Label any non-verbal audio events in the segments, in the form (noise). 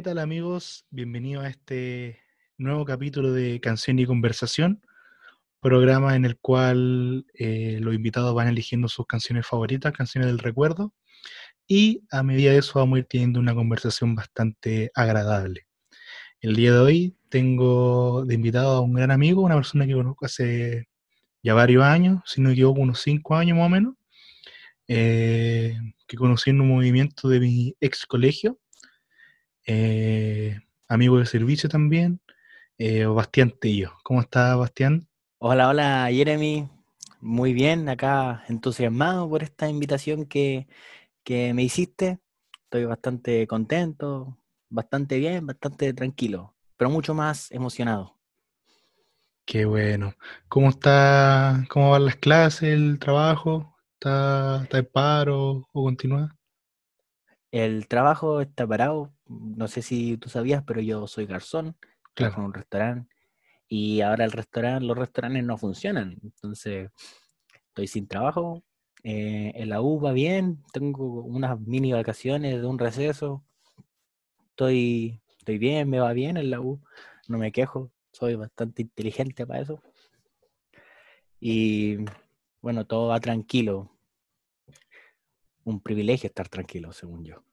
¿Qué tal amigos? Bienvenidos a este nuevo capítulo de Canción y Conversación, programa en el cual eh, los invitados van eligiendo sus canciones favoritas, canciones del recuerdo, y a medida de eso vamos a ir teniendo una conversación bastante agradable. El día de hoy tengo de invitado a un gran amigo, una persona que conozco hace ya varios años, si no me equivoco, unos cinco años más o menos, eh, que conocí en un movimiento de mi ex colegio, eh, amigo de servicio también, eh, Bastián Tello. ¿Cómo está, Bastián? Hola, hola, Jeremy. Muy bien, acá entusiasmado por esta invitación que, que me hiciste. Estoy bastante contento, bastante bien, bastante tranquilo, pero mucho más emocionado. Qué bueno. ¿Cómo está, cómo van las clases, el trabajo? ¿Está, está en paro o continúa? El trabajo está parado. No sé si tú sabías, pero yo soy garzón, trabajo en un restaurante y ahora el restaurante, los restaurantes no funcionan. Entonces, estoy sin trabajo. Eh, en la U va bien, tengo unas mini vacaciones de un receso. Estoy, estoy bien, me va bien en la U, no me quejo, soy bastante inteligente para eso. Y bueno, todo va tranquilo. Un privilegio estar tranquilo, según yo.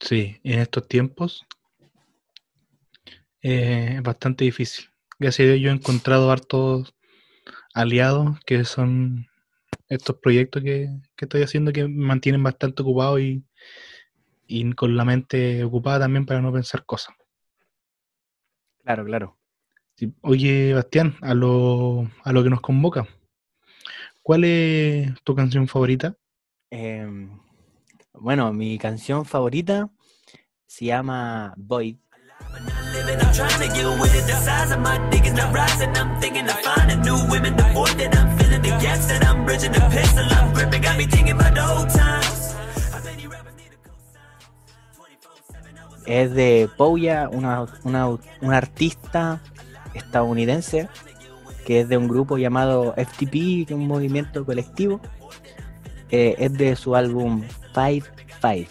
Sí, en estos tiempos eh, es bastante difícil. Gracias a Dios yo he encontrado hartos aliados que son estos proyectos que, que estoy haciendo que me mantienen bastante ocupado y, y con la mente ocupada también para no pensar cosas. Claro, claro. Sí. Oye, Bastián, a lo, a lo que nos convoca, ¿cuál es tu canción favorita? Em, bueno, mi canción favorita se llama Void. living, I'm trying to get with it. The size of my dick is not rising. I'm thinking of finding new women. The void that I'm feeling, the gaps that I'm bridging, the pistol I'm gripping. Got me thinking about the old times. I bet these rappers need a cosign. 24/7 I was Es de Pouya, una, una, una artista estadounidense que es de un grupo llamado FTP, que es un movimiento colectivo. Eh, es de su álbum Five Five.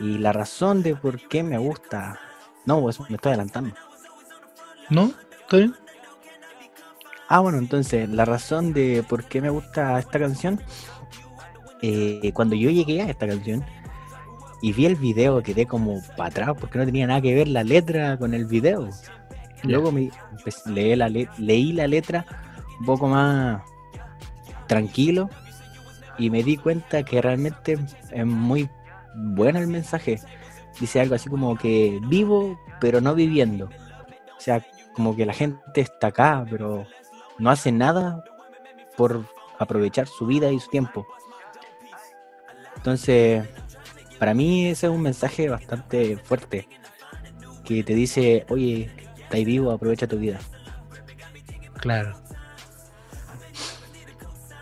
Y la razón de por qué me gusta. No, pues me estoy adelantando. ¿No? ¿Está bien? Ah, bueno, entonces, la razón de por qué me gusta esta canción, eh, cuando yo llegué a esta canción y vi el video, quedé como para atrás porque no tenía nada que ver la letra con el video. Luego me, pues, leí, la le- leí la letra un poco más tranquilo y me di cuenta que realmente es muy bueno el mensaje. Dice algo así como que vivo, pero no viviendo. O sea, como que la gente está acá, pero no hace nada por aprovechar su vida y su tiempo. Entonces, para mí ese es un mensaje bastante fuerte que te dice, oye, estás vivo, aprovecha tu vida. Claro.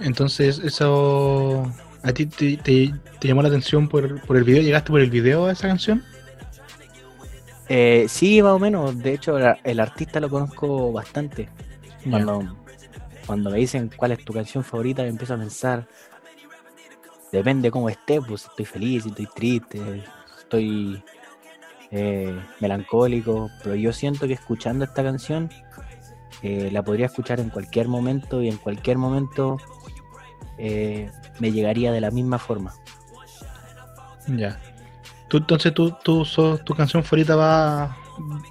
Entonces, eso. ¿A ti te, te- te llamó la atención por, por el video? ¿Llegaste por el video a esa canción? Eh, sí, más o menos. De hecho, el artista lo conozco bastante. Cuando, cuando me dicen cuál es tu canción favorita, yo empiezo a pensar, depende cómo esté, pues estoy feliz, estoy triste, estoy eh, melancólico, pero yo siento que escuchando esta canción eh, la podría escuchar en cualquier momento y en cualquier momento eh, me llegaría de la misma forma. Ya. Tú, entonces, tú, tú sos- tu canción favorita va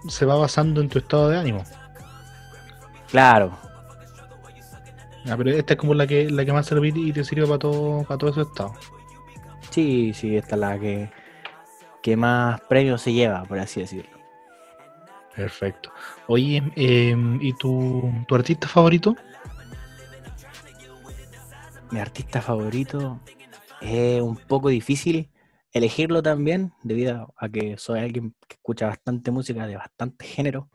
se va basando en tu estado de ánimo. Claro, Ya, pero esta es como la que, la que más sirve y te sirve para todo, para todo ese estado. sí, sí, esta es la que, que más premios se lleva, por así decirlo. Perfecto. Oye, em, ¿y tu, tu artista favorito? Mi artista favorito es un poco difícil elegirlo también, debido a que soy alguien que escucha bastante música de bastante género.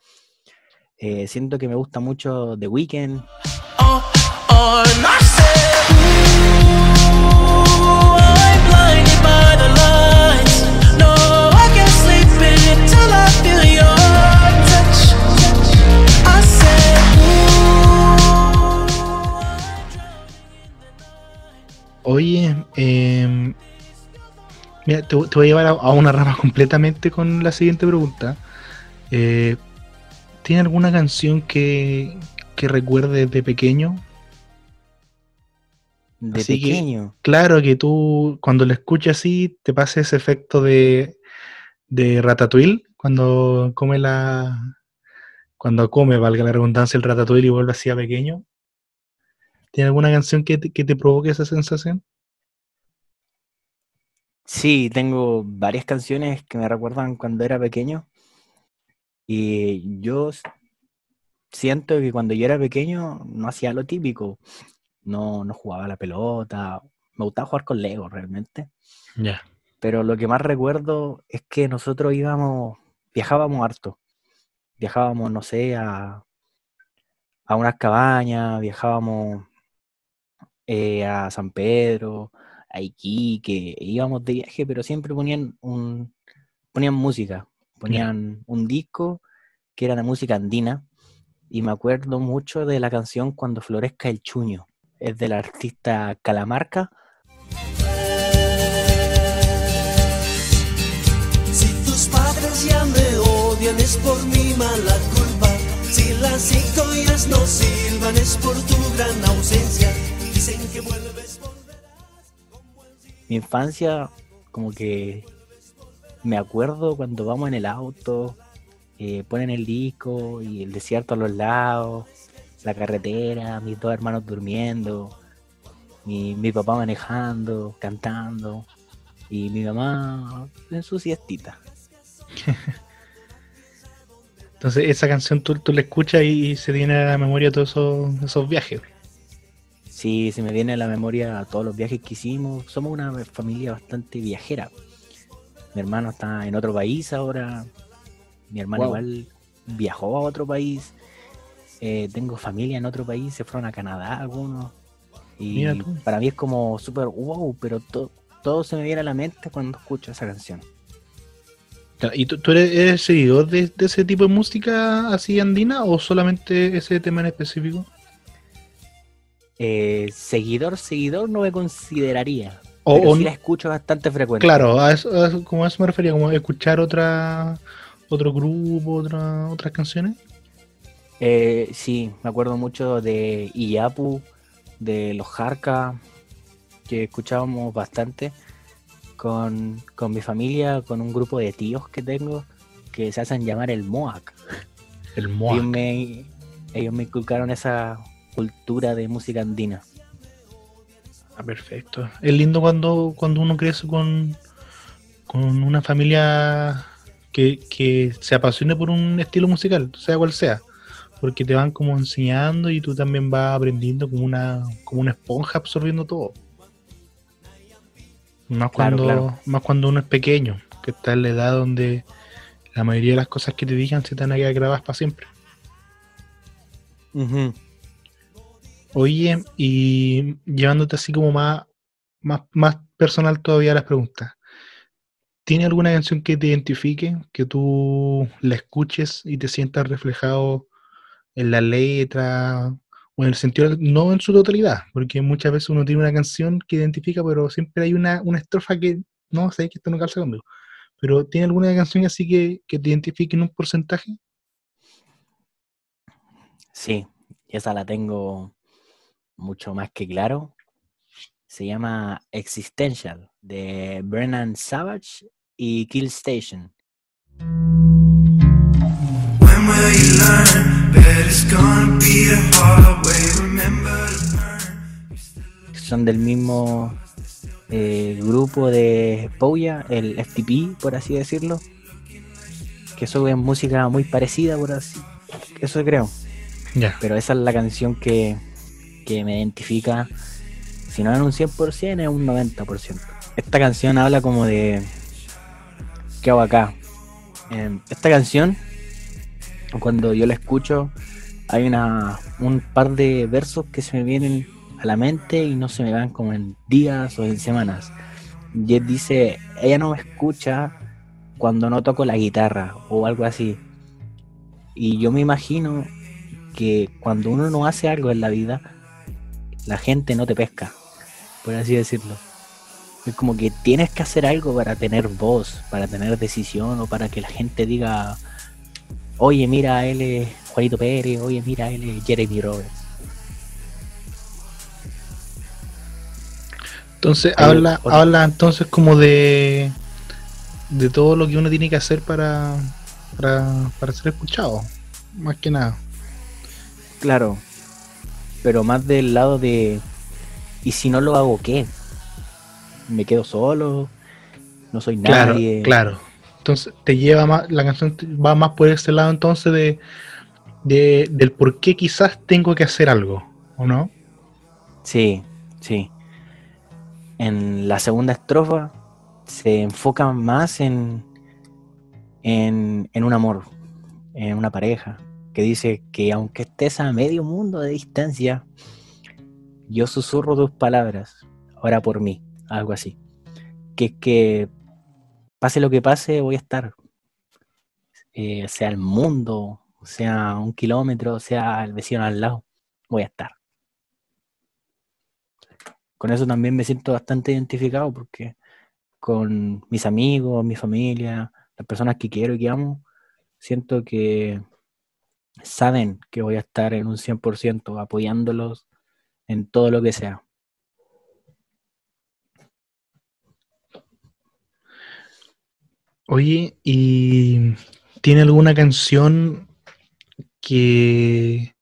Eh, siento que me gusta mucho The Weeknd, on. I Oye, em, Mira, te, te voy a llevar a, a una rama completamente con la siguiente pregunta. Eh, ¿Tiene alguna canción que, que recuerdes de pequeño? De Así que- pequeño. Claro que tú cuando lo escuchas así te pasa ese efecto de, de Ratatouille cuando come la cuando come, valga la redundancia, el Ratatouille y vuelve así a pequeño. ¿Tiene alguna canción que te, que te provoque esa sensación? Sí, tengo varias canciones que me recuerdan cuando era pequeño. Y yo siento que cuando yo era pequeño no hacía lo típico. No, no jugaba a la pelota. Me gustaba jugar con Lego realmente. Ya. Pero lo que más recuerdo es que nosotros íbamos, viajábamos harto. Viajábamos, no sé, a, a unas cabañas, viajábamos eh, a San Pedro, a Iquique, íbamos de viaje, pero siempre ponían un, ponían música, ponían un disco que era de música andina, y me acuerdo mucho de la canción Cuando florezca el chuño, es del artista Calamarca, Si tus padres ya me odian es por mi mala culpa. Si las cigollas no silban es por tu gran ausencia. Mi infancia, como que me acuerdo cuando vamos en el auto, eh, ponen el disco y el desierto a los lados, la carretera, mis dos hermanos durmiendo, mi, mi papá manejando, cantando y mi mamá en su siestita. (laughs) Entonces esa canción tú, tú la escuchas y se tiene a la memoria todos esos, esos viajes. Sí, se me viene a la memoria todos los viajes que hicimos. Somos una familia bastante viajera. Mi hermano está en otro país ahora. Mi hermano Wow. igual viajó a otro país. Eh, tengo familia en otro país, se fueron a Canadá algunos. Y para mí es como súper wow, pero to- todo se me viene a la mente cuando escucho esa canción. ¿Y tú, tú eres, eres seguidor de, de ese tipo de música así andina o solamente ese tema en específico? Eh, seguidor, seguidor no me consideraría. O, pero sí la escucho bastante frecuente. claro, a eso, a eso- como a eso me refería, como escuchar otra otro grupo, otra, otras canciones. Eh, sí, me acuerdo mucho de Iyapu, de los Jarca, que escuchábamos bastante con, con mi familia, con un grupo de tíos que tengo que se hacen llamar el Moac. El Ellos Moa. me, ellos me inculcaron esa cultura de música andina. Ah, perfecto. Es lindo cuando, cuando uno crece con, con una familia que, que se apasione por un estilo musical, sea cual sea. Porque te van como enseñando y tú también vas aprendiendo como una, como una esponja absorbiendo todo. Más Claro, cuando, claro. más cuando uno es pequeño, que está en la edad donde la mayoría de las cosas que te digan se te van a quedar grabadas para siempre. Oye, y llevándote así como más, más, más personal todavía las preguntas. ¿Tiene alguna canción que te identifique, que tú la escuches y te sientas reflejado en la letra o en el sentido, no en su totalidad? Porque muchas veces uno tiene una canción que identifica, pero siempre hay una, una estrofa que no sé que esto no calza conmigo. Pero ¿tiene alguna canción así que, que te identifique en un porcentaje? Sí, esa la tengo mucho más que claro. Se llama Existential de Brennan Savage y Kill Station. Son del mismo eh, grupo de Pouya, el FTP, por así decirlo. Que suben música muy parecida, por así. Eso creo. Ya. Pero esa es la canción que, que me identifica. Si no en un 100%, es un 90%. Esta canción habla como de. ¿Qué hago acá? Em, esta canción, cuando yo la escucho, hay una, un par de versos que se me vienen a la mente y no se me van como en días o en semanas. Y él dice: Ella no me escucha cuando no toco la guitarra o algo así. Y yo me imagino que cuando uno no hace algo en la vida, la gente no te pesca, por así decirlo. Es como que tienes que hacer algo para tener voz, para tener decisión o para que la gente diga, oye, mira, él es Juanito Pérez, oye, mira, él es Jeremy Roberts. Entonces habla, habla entonces como de de todo lo que uno tiene que hacer para, para, para ser escuchado, más que nada. Claro, pero más del lado de, ¿y si no lo hago qué? ¿Me quedo solo? ¿No soy Claro, nadie? claro. Entonces te lleva más, la canción va más por ese lado entonces de, de del por qué quizás tengo que hacer algo, ¿o no? Sí, sí. En la segunda estrofa se enfoca más en, en, en un amor, en una pareja, que dice que aunque estés a medio mundo de distancia, yo susurro tus palabras, ora por mí, algo así. Que es que pase lo que pase, voy a estar. Eh, sea el mundo, sea un kilómetro, sea el vecino al lado, voy a estar con eso también me siento bastante identificado porque con mis amigos, mi familia, las personas que quiero y que amo, siento que saben que voy a estar en un 100% apoyándolos en todo lo que sea. Oye, ¿y tiene alguna canción que,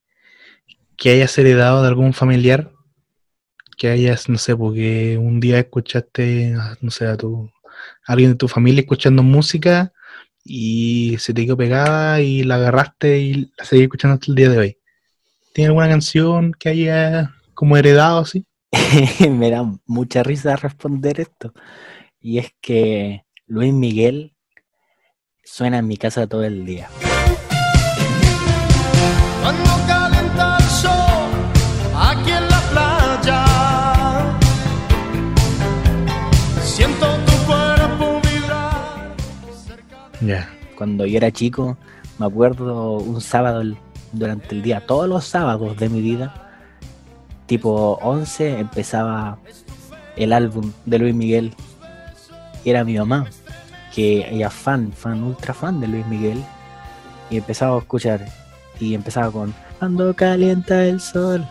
que hayas heredado de algún familiar? Que hayas, no sé, porque un día escuchaste, no sé, a tu, a alguien de tu familia escuchando música y se te quedó pegada y la agarraste y la seguís escuchando hasta el día de hoy. ¿Tiene alguna canción que haya como heredado así? (laughs) me da mucha risa responder esto. Y es que Luis Miguel suena en mi casa todo el día. Cuando yo era chico, me acuerdo un sábado durante el día, todos los sábados de mi vida, tipo 11, empezaba el álbum de Luis Miguel. Y era mi mamá, que ella fan, fan, ultra fan de Luis Miguel. Y empezaba a escuchar. Y empezaba con Cuando calienta el sol,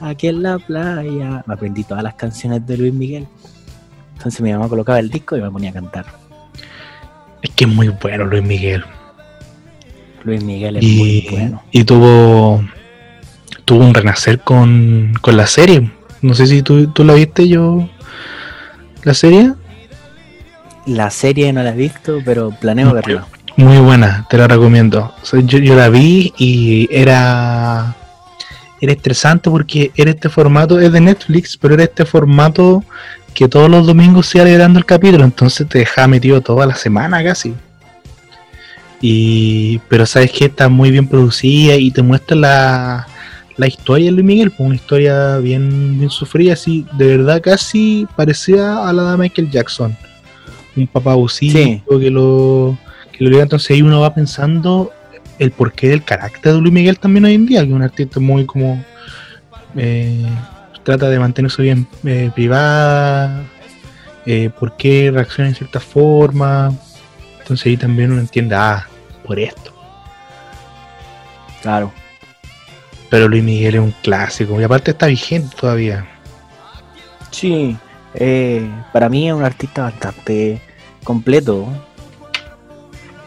aquí en la playa. Me aprendí todas las canciones de Luis Miguel. Entonces mi mamá colocaba el disco y me ponía a cantar. Es que es muy bueno Luis Miguel. Luis Miguel es y, muy bueno. y tuvo tuvo un renacer con, con la serie. No sé si tú, tú la viste yo la serie. La serie no la he visto, pero planeo verla. Muy buena, te la recomiendo. O sea, yo, yo la vi y era era estresante porque era este formato, es de Netflix, pero era este formato que todos los domingos se iba liberando el capítulo, entonces te dejaba metido toda la semana casi. Y pero sabes que está muy bien producida y te muestra la, la historia de Luis Miguel, pues, una historia bien, bien sufrida, así, de verdad casi parecida a la de Michael Jackson. Un papá abusivo Sí. que lo que lo entonces ahí uno va pensando el porqué del carácter de Luis Miguel también hoy en día, que es un artista muy como eh, trata de mantenerse bien eh, privada, eh, por qué reacciona de cierta forma, entonces ahí también uno entiende, ah, por esto. Claro. Pero Luis Miguel es un clásico y aparte está vigente todavía. Sí. eh, para mí es un artista bastante completo.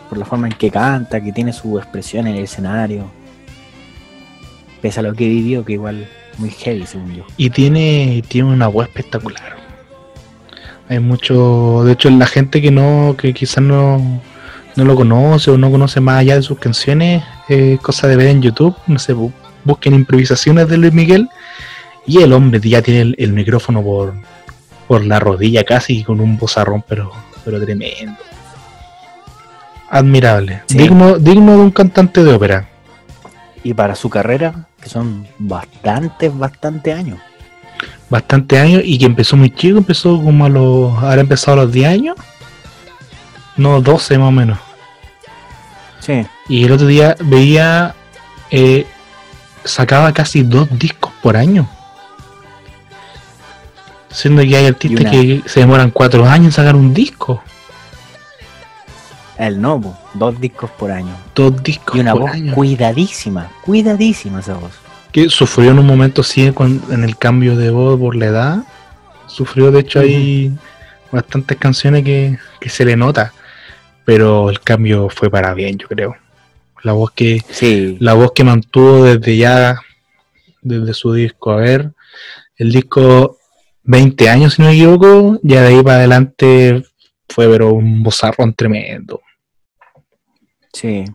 Por la forma en que canta, que tiene su expresión en el escenario. Pese a lo que vivió, que igual muy heavy, según yo. Y tiene, tiene una voz espectacular. Hay mucho, de hecho la gente que no, que quizás no, no lo conoce o no conoce más allá de sus canciones, es cosa de ver en YouTube, no sé, bu- busquen improvisaciones de Luis Miguel y el hombre ya tiene el, el micrófono por, por la rodilla casi con un bozarrón pero, pero tremendo. Admirable, Sí. digno, digno de un cantante de ópera. Y para su carrera, que son bastantes, bastantes años. bastante años y que empezó muy chico, empezó como a los. Ahora empezado a los 10 años. No, 12 más o menos. Sí. Y el otro día veía. eh, sacaba casi dos discos por año. Siendo que hay artistas que se demoran cuatro años en sacar un disco. El no, po, dos discos por año. Dos discos Y una por voz año. cuidadísima, cuidadísima esa voz. Que sufrió en un momento sí en el cambio de voz por la edad. Sufrió, de hecho, hay bastantes canciones que, que se le nota. Pero el cambio fue para bien, yo creo. La voz que, Sí, la voz que mantuvo desde ya, desde su disco, a ver, el disco 20 años, si no me equivoco, ya de ahí para adelante fue pero un bozarrón tremendo. Sí.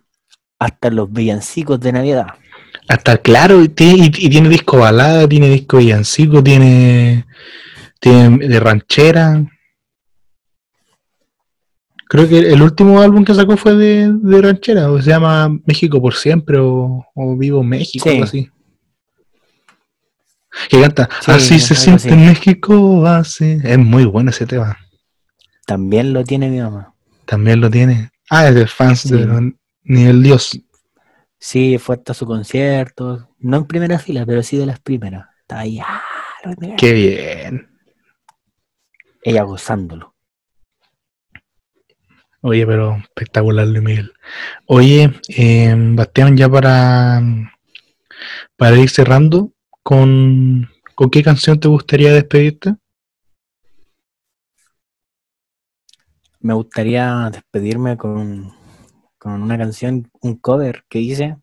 Hasta los villancicos de Navidad. Hasta claro, y tiene, y- y tiene disco balada, tiene disco villancico, tiene, tiene de ranchera. Creo que el último álbum que sacó fue de, de ranchera, o se llama México por siempre, o, o Vivo México, Sí. algo así. Que canta, Sí, así se siente así. en México, así. Es muy bueno ese tema. También lo tiene mi mamá. También lo tiene. Ah, es de fans Sí. de Nivel Dios. Sí, fue hasta su concierto. No en primera fila, pero sí de las primeras. Estaba ahí, ah. Qué bien. ella gozándolo. Oye, pero espectacular, Luis Miguel. Oye, eh, Bastián, ya para, para ir cerrando, ¿con, ¿con qué canción te gustaría despedirte? Me gustaría despedirme con, con una canción, un cover que hice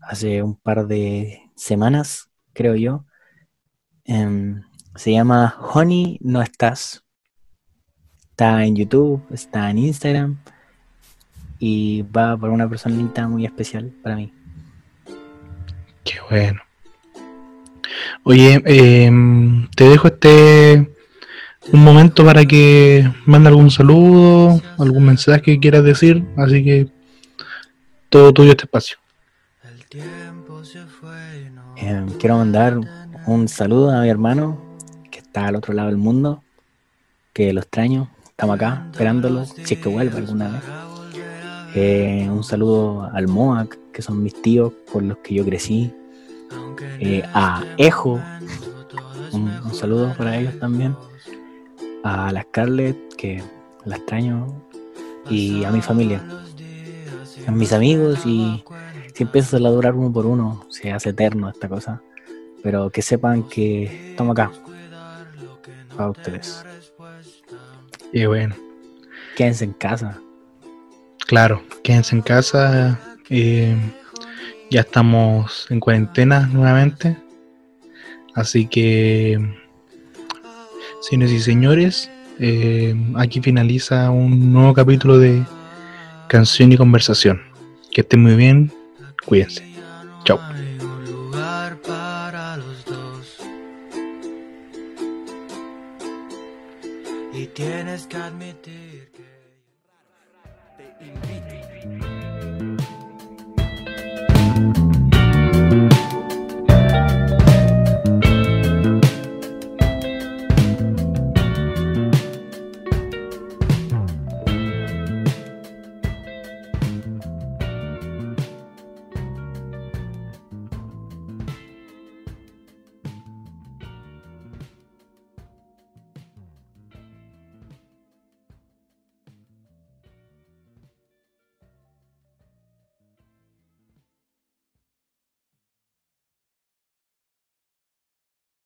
hace un par de semanas, creo yo. Em, se llama Honey No Estás. Está en YouTube, está en Instagram y va por una personita muy especial para mí. Qué bueno. Oye, eh, te dejo este un momento para que mande algún saludo, algún mensaje que quieras decir, así que todo tuyo este espacio. Em, quiero mandar un saludo a mi hermano que está al otro lado del mundo, que lo extraño, estamos acá esperándolo, si es que vuelve alguna vez. Eh, un saludo al Moac, que son mis tíos por los que yo crecí. Eh, a Ejo, un saludo para ellos también. A la Scarlett, que la extraño. Y a mi familia, a mis amigos y si empieza a durar uno por uno, se hace eterno esta cosa. Pero que sepan que estamos acá. Para ustedes. Y bueno, Quédense en casa. claro, quédense en casa. eh, ya estamos en cuarentena nuevamente. Así que, señores y señores, eh, aquí finaliza un nuevo capítulo de Canción y Conversación. Que estén muy bien, cuídense. Chao.